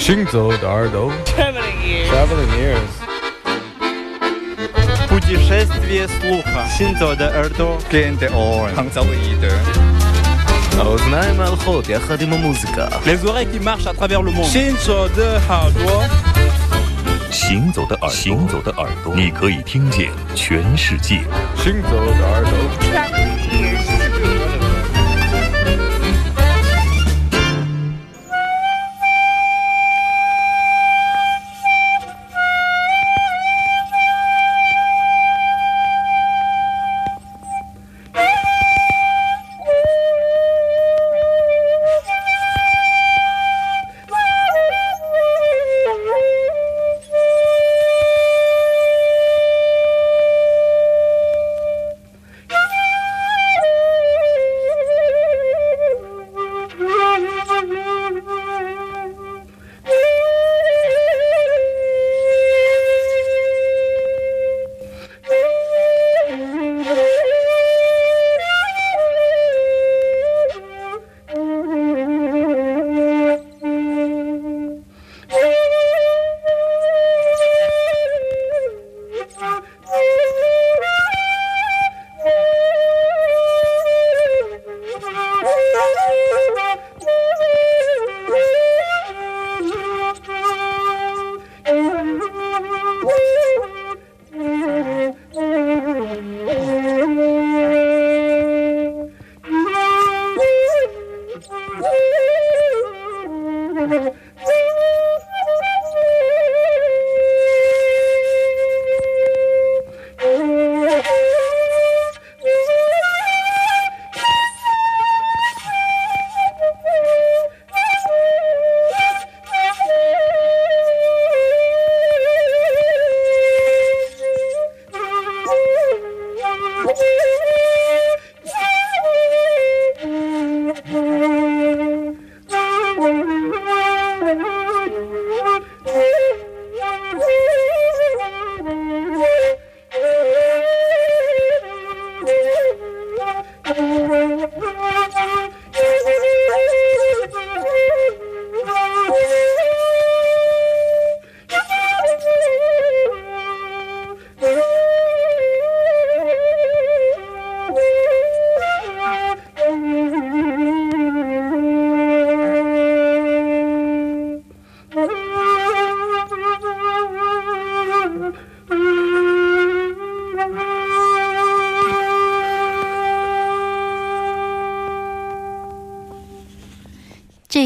行走的耳朵 Traveling ears. Traveling ears Путешествие слуха. Синто де Эрдо. Gente on. Handsaloider. האוזניים ההלכות יחד עם המוזיקה Les oreilles qui marchent à travers le monde. Shinzo de Hardwa. 行走的耳朵，行走的耳朵，你可以听见全世界。 行走的耳朵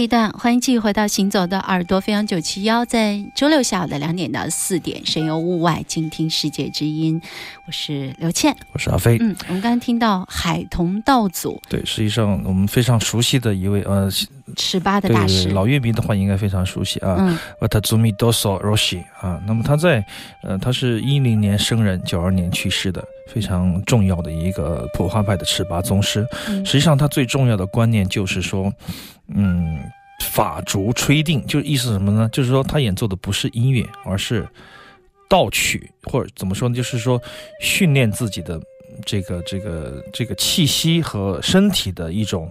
一段欢迎继续回到《行走的耳朵》飞扬九七幺，在周六下午的两点到四点，神游物外，静听世界之音。我是刘倩。我是阿飞。嗯，我们刚刚听到海童道祖对，实际上我们非常熟悉的一位呃，尺八的大师，老乐迷的话应该非常熟悉啊。嗯瓦塔祖米多索罗西啊，那么他在呃，他是一零年生人，九二年去世的，非常重要的一个普化派的尺八宗师。嗯实际上，他最重要的观念就是说，嗯，法竹吹定，就是意思什么呢？就是说他演奏的不是音乐，而是道曲，或者怎么说呢？就是说训练自己的这个这个这个气息和身体的一种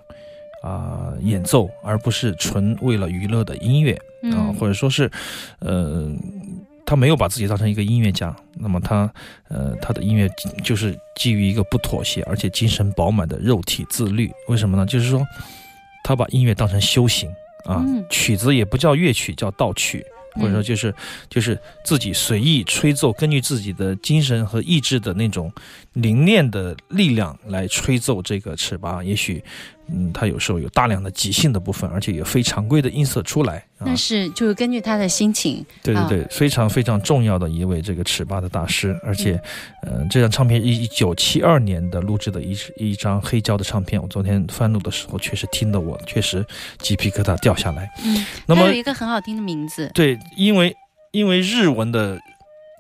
啊、演奏，而不是纯为了娱乐的音乐啊、嗯或者说是呃。他没有把自己当成一个音乐家，那么他，呃，他的音乐就是基于一个不妥协而且精神饱满的肉体自律。为什么呢？就是说，他把音乐当成修行啊，嗯曲子也不叫乐曲，叫道曲，或者说就是、就是自己随意吹奏，根据自己的精神和意志的那种凝练的力量来吹奏这个尺八。也许，嗯，他有时候有大量的即兴的部分，而且有非常规的音色出来啊。那是就是根据他的心情，啊对对对，非常非常重要的一位这个尺八的大师，而且，呃，这张唱片一九七二年的录制的一一张黑胶的唱片，我昨天翻录的时候，确实听得我确实鸡皮疙瘩掉下来。嗯，那么有一个很好听的名字，对，因为因为日文的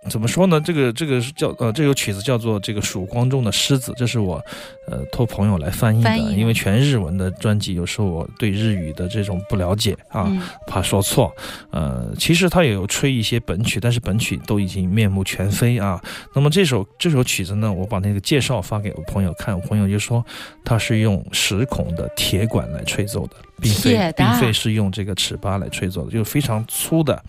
怎么说呢？这个这个是叫呃，这首曲子叫做这个曙光中的狮子，这是我呃托朋友来翻译的，译因为全日文的专辑有时候我对日语的这种不了解啊，嗯怕说错。呃，其实他也有吹一些本曲，但是本曲都已经面目全非啊。那么这首这首曲子呢，我把那个介绍发给我朋友看，我朋友就说他是用十孔的铁管来吹奏的，并非并非是用这个尺八来吹奏的，就是非常粗的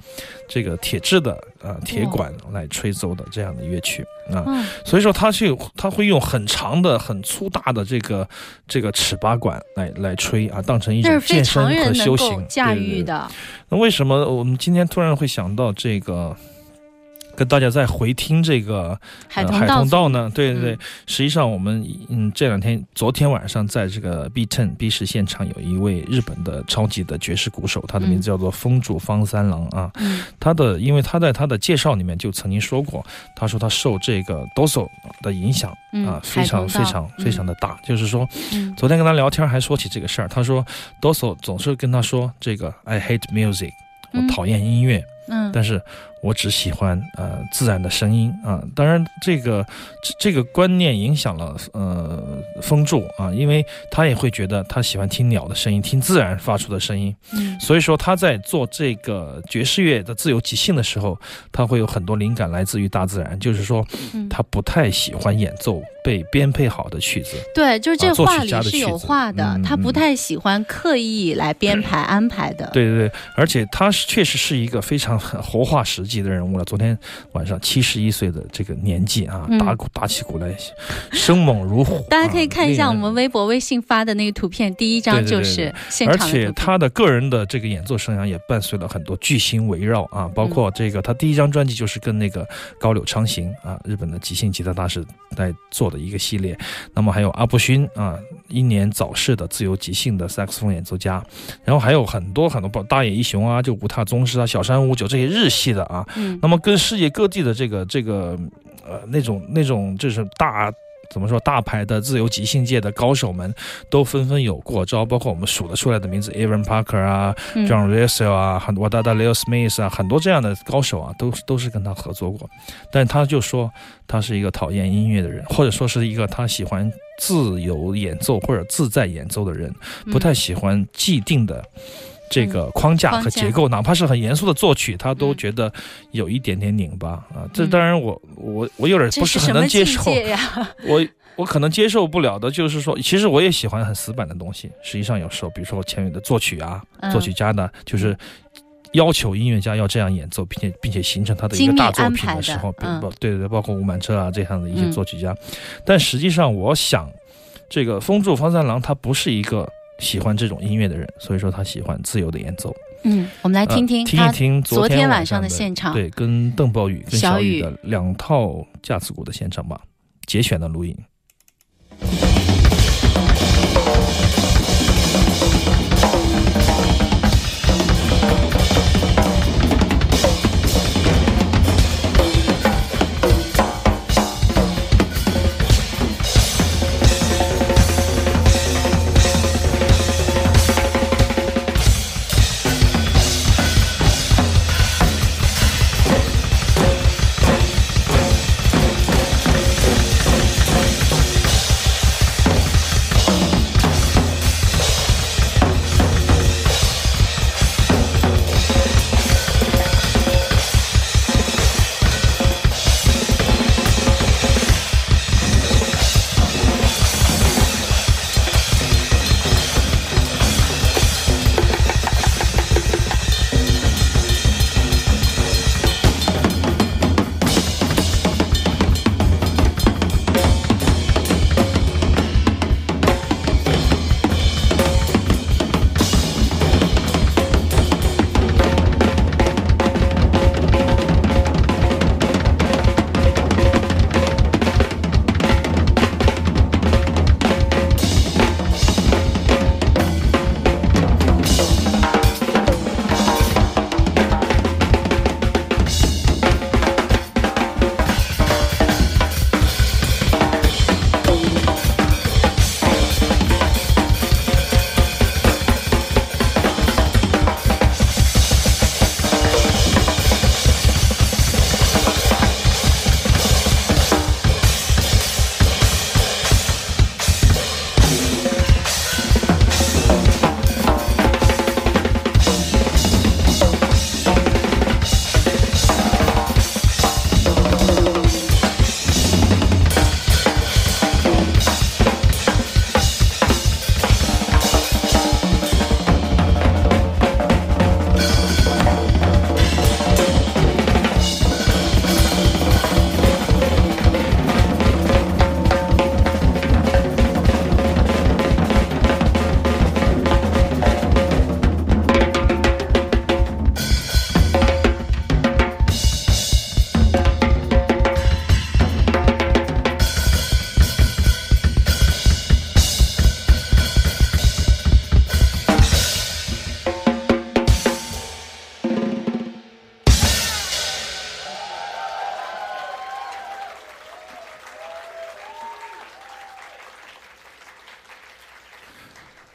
这个铁质的呃铁管来吹奏的这样的乐曲啊。嗯。所以说它是，它会用很长的、很粗大的这个这个尺八管来来吹啊，当成一种健身和修行。驾对对对。驭的。那为什么我们今天突然会想到这个，跟大家再回听这个呃海海通道呢？对对对，嗯实际上我们嗯这两天昨天晚上在这个 B Ten B 市现场有一位日本的超级的爵士鼓手，他的名字叫做风住方三郎啊。嗯他的因为他在他的介绍里面就曾经说过，他说他受这个 Doso 的影响嗯啊，非常非常非常的大，就是说。嗯昨天跟他聊天还说起这个事儿，他说 Doso 总是跟他说这个 I hate music，我嗯讨厌音乐，嗯但是我只喜欢呃自然的声音啊。当然，这个这这个观念影响了呃风柱啊，因为他也会觉得他喜欢听鸟的声音，听自然发出的声音，嗯所以说他在做这个爵士乐的自由即兴的时候，他会有很多灵感来自于大自然，就是说嗯他不太喜欢演奏被编配好的曲子。对，就是这话里是有话的，嗯他不嗯太喜欢刻意来编排 安排的。对对对，而且他是确实是一个非常很活化石级的人物了。昨天晚上七十一岁的这个年纪啊，嗯打鼓打起鼓来生猛如虎。大家可以啊看一下我们微博、微信发的那个图片，第一张就是现而场的图片。且他的个人的这个演奏生涯也伴随了很多巨星围绕啊，包括这个他第一张专辑就是跟那个高柳昌行啊，日本的即兴吉他大师在做的一个系列。那么还有阿布勋啊，英年早逝的自由即兴的萨克斯风演奏家，然后还有很多很多，包大野一雄啊，就五塔宗师啊、小山五九这些日系的啊，嗯那么跟世界各地的这个这个呃那种那种就是大。怎么说？大牌的自由即兴界的高手们都纷纷有过招，包括我们数得出来的名字，Aaron Parker 啊、嗯 John Russell 啊、很多大大 Leo Smith 啊，很多这样的高手啊，都都是跟他合作过。但他就说他是一个讨厌音乐的人，或者说是一个他喜欢自由演奏或者自在演奏的人，不太喜欢既定的。这个框架和结构，哪怕是很严肃的作曲，他都嗯觉得有一点点拧巴啊。这嗯当然我，我我有点这不是很能接受？我我可能接受不了的就是说，其实我也喜欢很死板的东西。实际上有时候，比如说前面的作曲啊，嗯作曲家呢，就是要求音乐家要这样演奏，并且并且形成他的一个大作品的时候，比嗯包对对对，包括吴满彻啊这样的一些嗯作曲家。但实际上，我想这个风柱方三郎他不是一个喜欢这种音乐的人，所以说他喜欢自由的演奏。嗯，我们来听呃听他听一听昨天晚上的现场。对，跟邓宝宇跟小雨的两套架子鼓的现场吧，节选的录音。「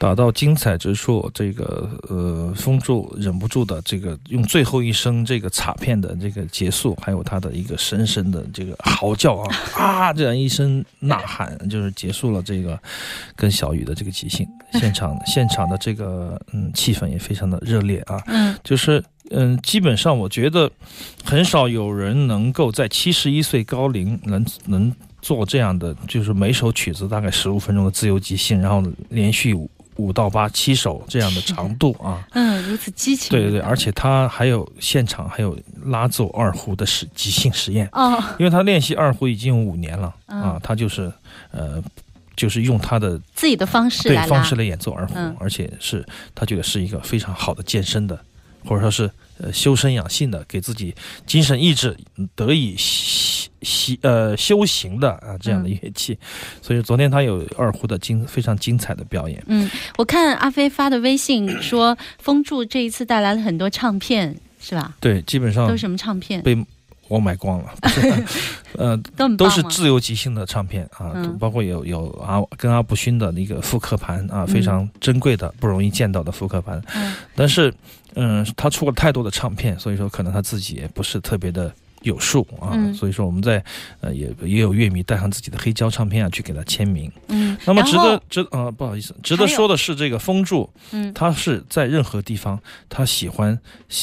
打到精彩之处，这个呃，封住忍不住的这个用最后一声这个卡片的这个结束，还有他的一个深深的这个嚎叫啊 啊这样一声呐喊，就是结束了这个跟小雨的这个即兴。现场 现场的这个嗯气氛也非常的热烈啊，嗯就是嗯，基本上我觉得很少有人能够在七十一岁高龄能能做这样的，就是每首曲子大概十五分钟的自由即兴，然后连续五五到八七首这样的长度啊。嗯，如此激情。对对对，而且他还有现场还有拉奏二胡的实即兴实验，哦，因为他练习二胡已经有五年了嗯啊，他就是呃。就是用他的自己的方式对方式。来演奏二胡，嗯而且是他觉得是一个非常好的健身的，或者说是呃修身养性的，给自己精神意志得以习习呃修行的啊这样的嗯乐器。所以昨天他有二胡的精非常精彩的表演。嗯，我看阿飞发的微信说，风柱这一次带来了很多唱片，是吧？对，基本上都是什么唱片？被我买光了，呃，都是自由即兴的唱片啊，嗯。包括有有阿跟阿布勋的那个复刻盘啊，非常珍贵的、不容易见到的复刻盘。嗯。但是，嗯，他出了太多的唱片，所以说可能他自己也不是特别的有数啊。嗯所以说我们在呃也也有乐迷带上自己的黑胶唱片啊去给他签名。嗯，那么值得值啊、不好意思，值得说的是，这个风柱嗯他是在任何地方，他喜欢，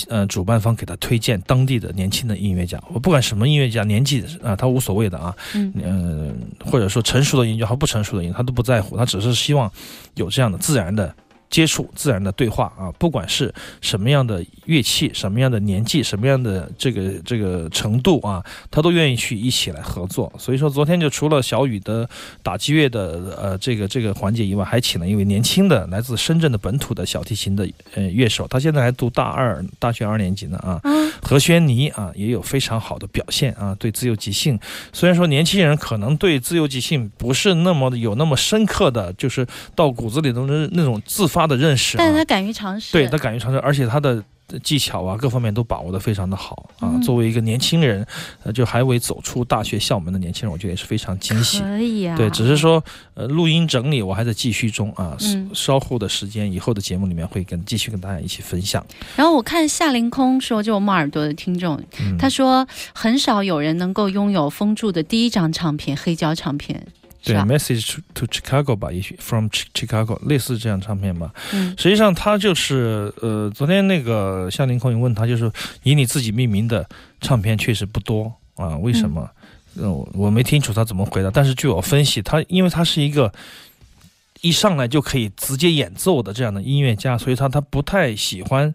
呃，主办方给他推荐当地的年轻的音乐家。我不管什么音乐家，年纪啊、他无所谓的啊，嗯呃，或者说成熟的音乐家和不成熟的音乐，他都不在乎，他只是希望有这样的自然的。接触自然的对话啊，不管是什么样的乐器、什么样的年纪、什么样的这个这个程度啊，他都愿意去一起来合作。所以说，昨天就除了小雨的打击乐的呃这个这个环节以外，还请了一位年轻的来自深圳的本土的小提琴的呃乐手，他现在还读大二大学二年级呢啊。嗯何轩尼啊也有非常好的表现啊，对自由即兴，虽然说年轻人可能对自由即兴不是那么的有那么深刻的，就是到骨子里的那那种自发的认识、啊，但是他敢于尝试。对他敢于尝试，而且他的技巧啊各方面都把握的非常的好啊。嗯作为一个年轻人，呃，就还未走出大学校门的年轻人，我觉得也是非常惊喜。可以啊。对，只是说，呃，录音整理我还在继续中啊，嗯稍后的时间，以后的节目里面会跟继续跟大家一起分享。然后我看夏凌空说，就我们耳朵的听众，嗯，他说很少有人能够拥有封住的第一张唱片，黑胶唱片，是对？，Message to Chicago 吧，也许 From Chi- Chicago 类似这样唱片吧。嗯实际上，他就是呃，昨天那个夏林空也问他，就是以你自己命名的唱片确实不多啊，为什么？呃，我我没听楚他怎么回答，但是据我分析，他因为他是一个一上来就可以直接演奏的这样的音乐家，所以他他不太喜欢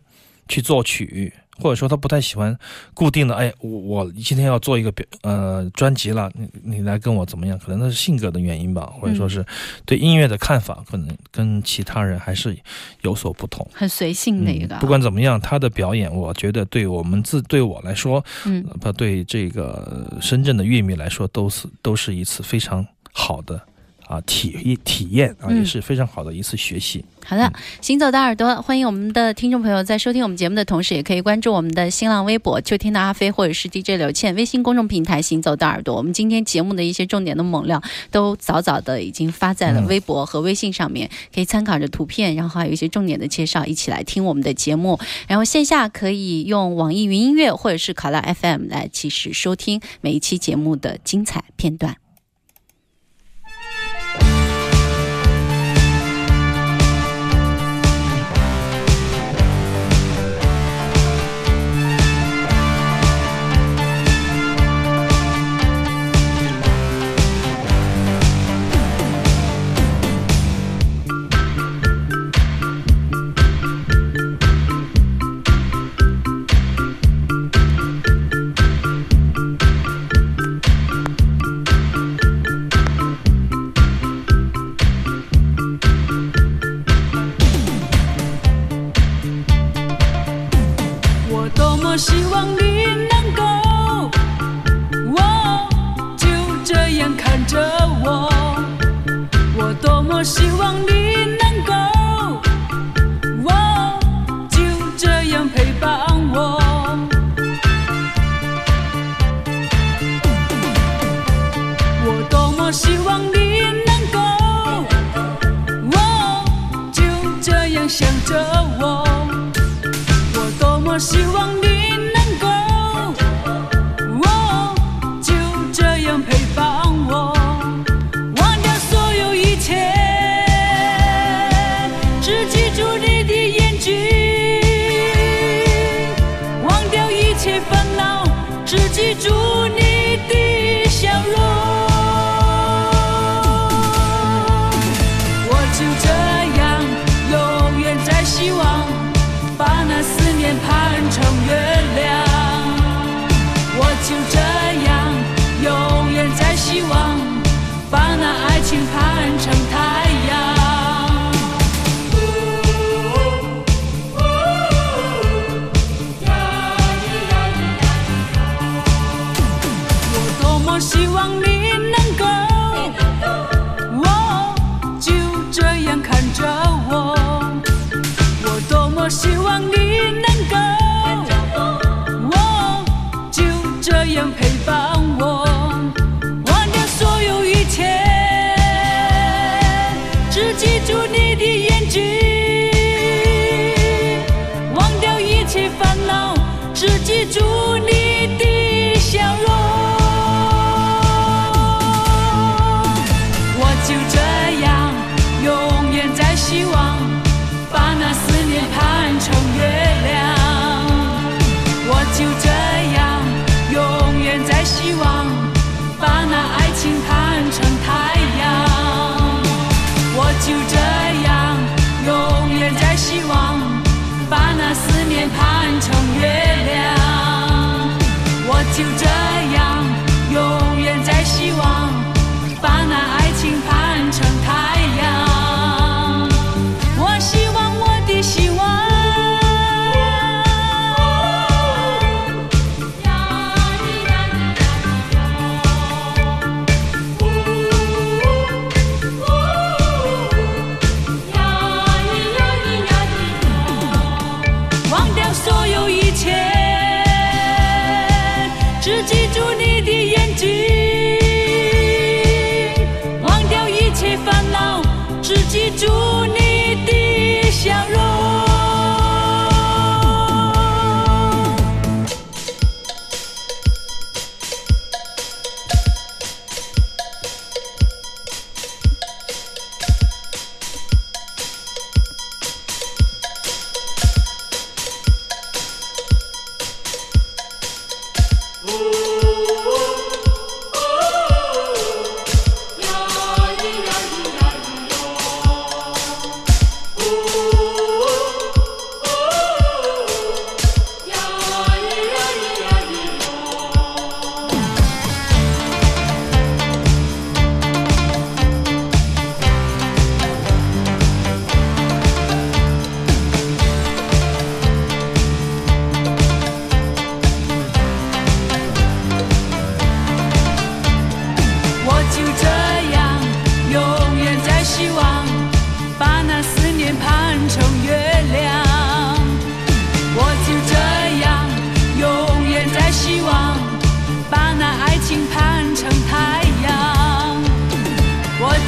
去作曲。或者说他不太喜欢固定的，哎，我我今天要做一个表呃专辑了，你你来跟我怎么样？可能那是性格的原因吧，或者说是对音乐的看法，可能跟其他人还是有所不同。很随性的一个啊。嗯不管怎么样，他的表演，我觉得对我们自对我来说，嗯对这个呃深圳的乐迷来说，都是都是一次非常好的啊体体验啊，嗯也是非常好的一次学习。好的，行走的耳朵，欢迎我们的听众朋友在收听我们节目的同时，也可以关注我们的新浪微博“秋天的阿飞”或者是 DJ 刘倩微信公众平台“行走的耳朵”。我们今天节目的一些重点的猛料都早早的已经发在了嗯微博和微信上面，可以参考着图片，然后还有一些重点的介绍，一起来听我们的节目。然后线下可以用网易云音乐或者是考拉 FM 来及时收听每一期节目的精彩片段。样想着我我多么希望 you done?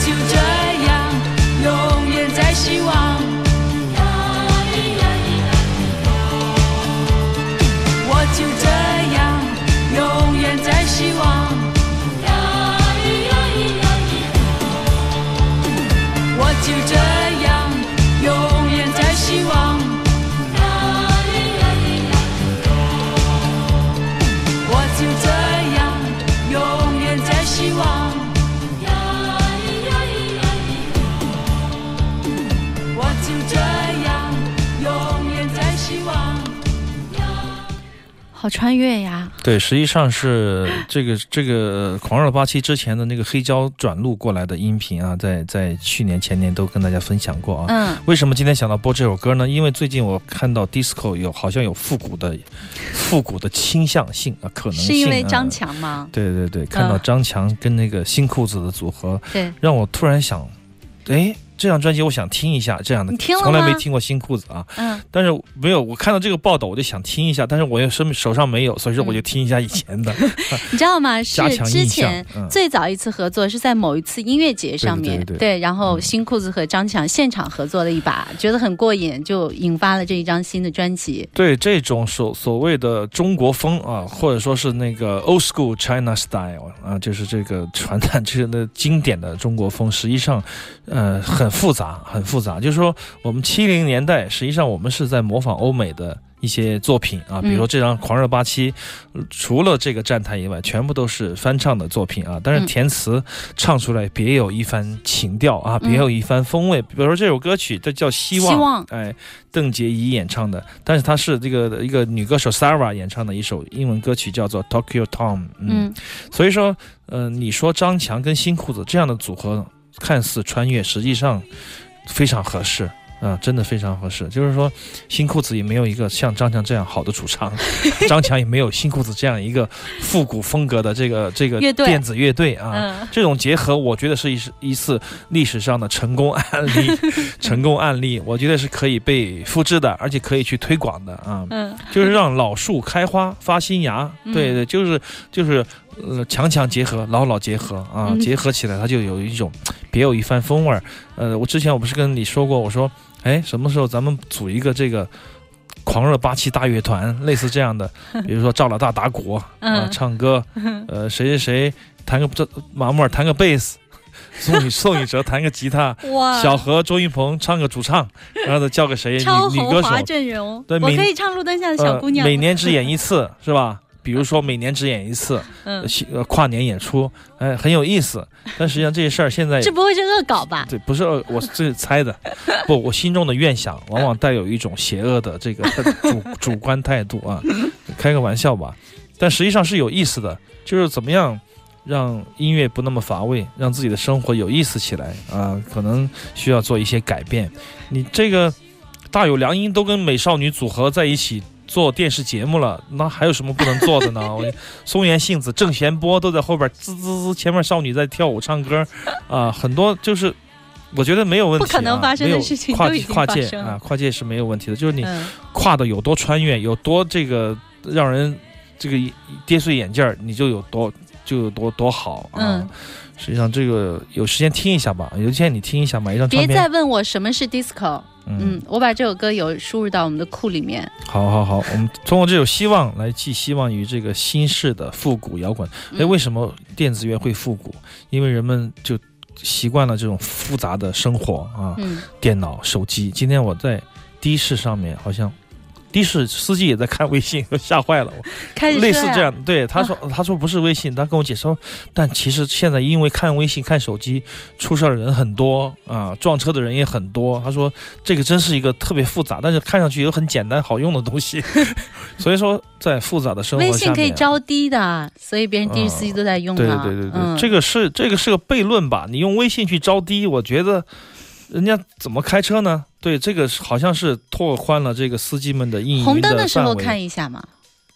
就这样，永远在希望。我就这。好穿越呀，对，实际上是这个这个狂热八七之前的那个黑胶转录过来的音频啊，在在去年前年都跟大家分享过啊。嗯，为什么今天想到播这首歌呢？因为最近我看到 disco 有好像有复古的复古的倾向性啊，可能是因为张强吗？对对对，看到张强跟那个新裤子的组合，对，让我突然想诶。这张专辑我想听一下，这样的你听从来没听过新裤子啊。嗯，但是没有，我看到这个报道我就想听一下，但是我又手手上没有，所以说我就听一下以前的，你知道吗？是之前。嗯，最早一次合作是在某一次音乐节上面，对对对然后嗯新裤子和张强现场合作了一把，觉得很过瘾，就引发了这一张新的专辑。对这种所所谓的中国风啊，或者说是那个 old school China style 啊，就是这个传统这个的经典的中国风，实际上，呃，很复杂，很复杂。就是说，我们七零年代，实际上我们是在模仿欧美的。一些作品啊，比如说这张《狂热八七》，呃除了这个站台以外，全部都是翻唱的作品啊。但是嗯填词唱出来别有一番情调啊，嗯别有一番风味。比如说这首歌曲，这叫《希望》，希望哎，邓婕怡演唱的，但是她是这个一个女歌手 Sarah 演唱的一首英文歌曲，叫做 Tokyo Tom。嗯，嗯所以说，呃，你说张强跟新裤子这样的组合看似穿越，实际上非常合适。啊，真的非常合适。就是说，新裤子也没有一个像张强这样好的主唱，张强也没有新裤子这样一个复古风格的这个这个电子乐队啊。嗯这种结合，我觉得是一一次历史上的成功案例，成功案例，我觉得是可以被复制的，而且可以去推广的啊。嗯就是让老树开花发新芽，嗯对对，就是就是呃强强结合，老老结合啊，嗯结合起来它就有一种 别有一番风味儿。呃，我之前我不是跟你说过，我说，哎，什么时候咱们组一个这个狂热八七大乐团，类似这样的，比如说赵老大打鼓啊，嗯唱歌，呃，谁谁谁弹个这马木尔弹个贝斯。宋雨 宋雨哲弹个吉他，小何周云鹏唱个主唱，然后再叫个谁女女歌手阵容，对每我可以唱路灯下的小姑娘。呃。每年只演一次，是吧？比如说每年只演一次，嗯跨年演出，哎，很有意思。但实际上这些事儿现在 这不会是恶搞吧？对，不是恶我这是猜的，不，我心中的愿想往往带有一种邪恶的这个 主主观态度啊，开个玩笑吧。但实际上是有意思的，就是怎么样让音乐不那么乏味，让自己的生活有意思起来啊，可能需要做一些改变。你这个大有良音，都跟美少女组合在一起。做电视节目了，那还有什么不能做的呢？我松原杏子、郑贤波都在后边滋滋滋，前面少女在跳舞唱歌，啊，很多就是我觉得没有问题、啊，不可能发生的事情跨界啊，跨界是没有问题的，就是你嗯跨的有多穿越，有多这个让人这个跌碎眼镜儿，你就有多就有多多好啊。嗯实际上这个有时间听一下吧，有时间你听一下，买一张唱片。别再问我什么是 disco。嗯嗯，我把这首歌有输入到我们的库里面。好好好，我们通过这首希望来寄希望于这个新式的复古摇滚。哎，嗯为什么电子乐会复古？因为人们就习惯了这种复杂的生活啊，嗯电脑、手机。今天我在的士上面，好像的士司机也在看微信，吓坏了我。开始说呀类似这样，对他说，他说不是微信，他跟我解释说，但其实现在因为看微信、看手机，出事儿的人很多啊，撞车的人也很多。他说这个真是一个特别复杂，但是看上去又很简单好用的东西。所以说，在复杂的生活微，信可以招低的，所以别人的士司机都在用对啊。对对对对，嗯、这个是这个是个悖论吧？你用微信去招低，我觉得人家怎么开车呢？对，这个好像是拓宽了这个司机们的应营红灯的时候范围看一下嘛。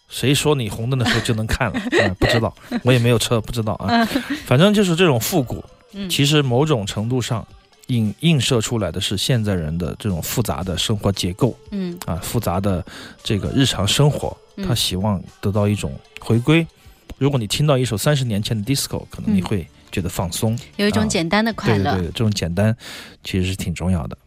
谁说你红灯的时候就能看了？嗯，不知道，我也没有车，不知道啊。嗯反正就是这种复古，嗯，其实某种程度上映映射出来的是现在人的这种复杂的生活结构嗯啊，复杂的这个日常生活，嗯他希望得到一种回归。如果你听到一首三十年前的 disco，可能你嗯会觉得放松。有一种啊简单的快乐。对对对，这种简单其实是挺重要的。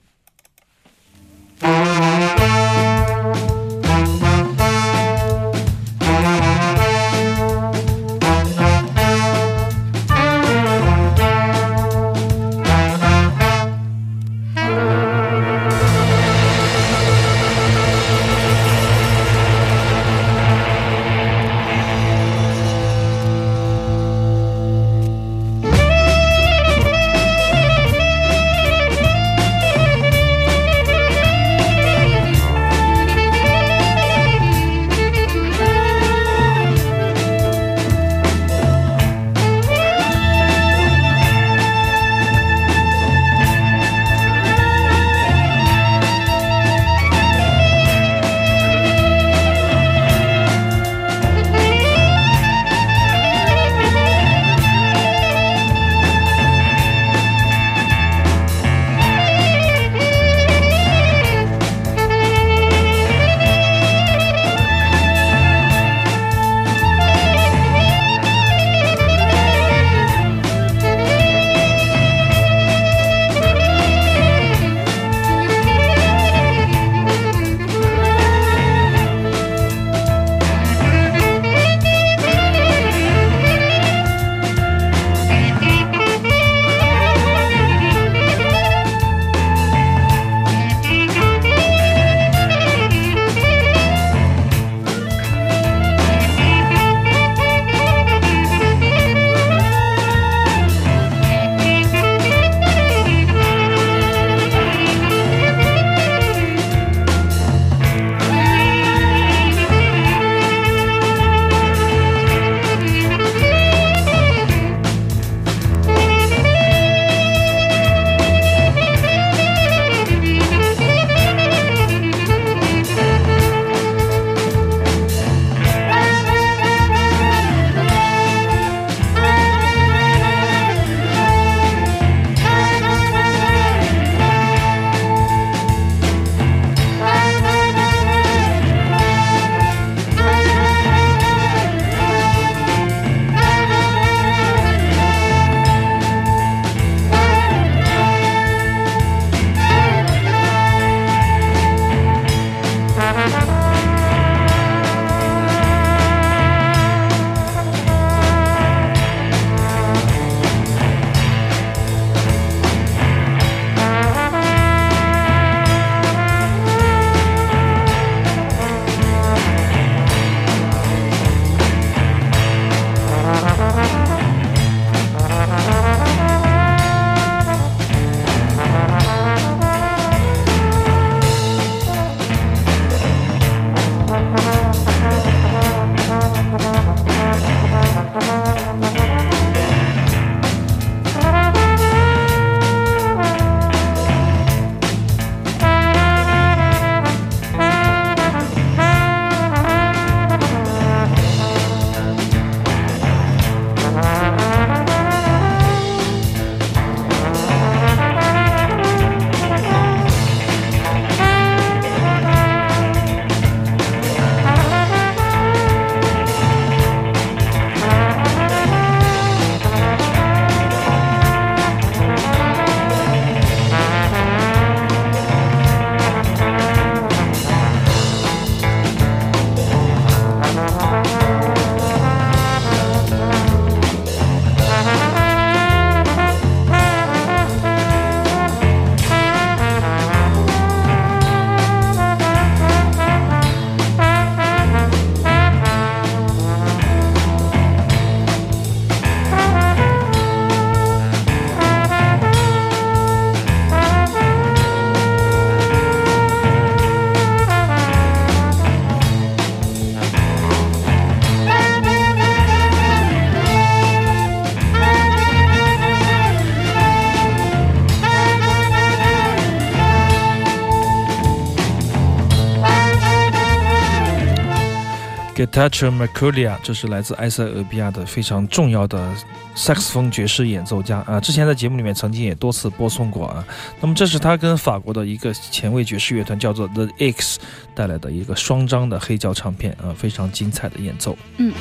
Guitar Merculia，这是来自埃塞俄比亚的非常重要的萨克斯风爵士演奏家啊，之前在节目里面曾经也多次播送过啊。那么这是他跟法国的一个前卫爵士乐团叫做 The X 带来的一个双张的黑胶唱片啊，非常精彩的演奏。嗯，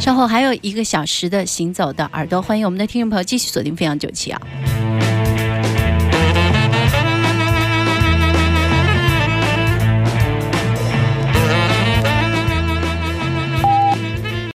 稍后还有一个小时的行走的耳朵，欢迎我们的听众朋友继续锁定飞扬九七啊。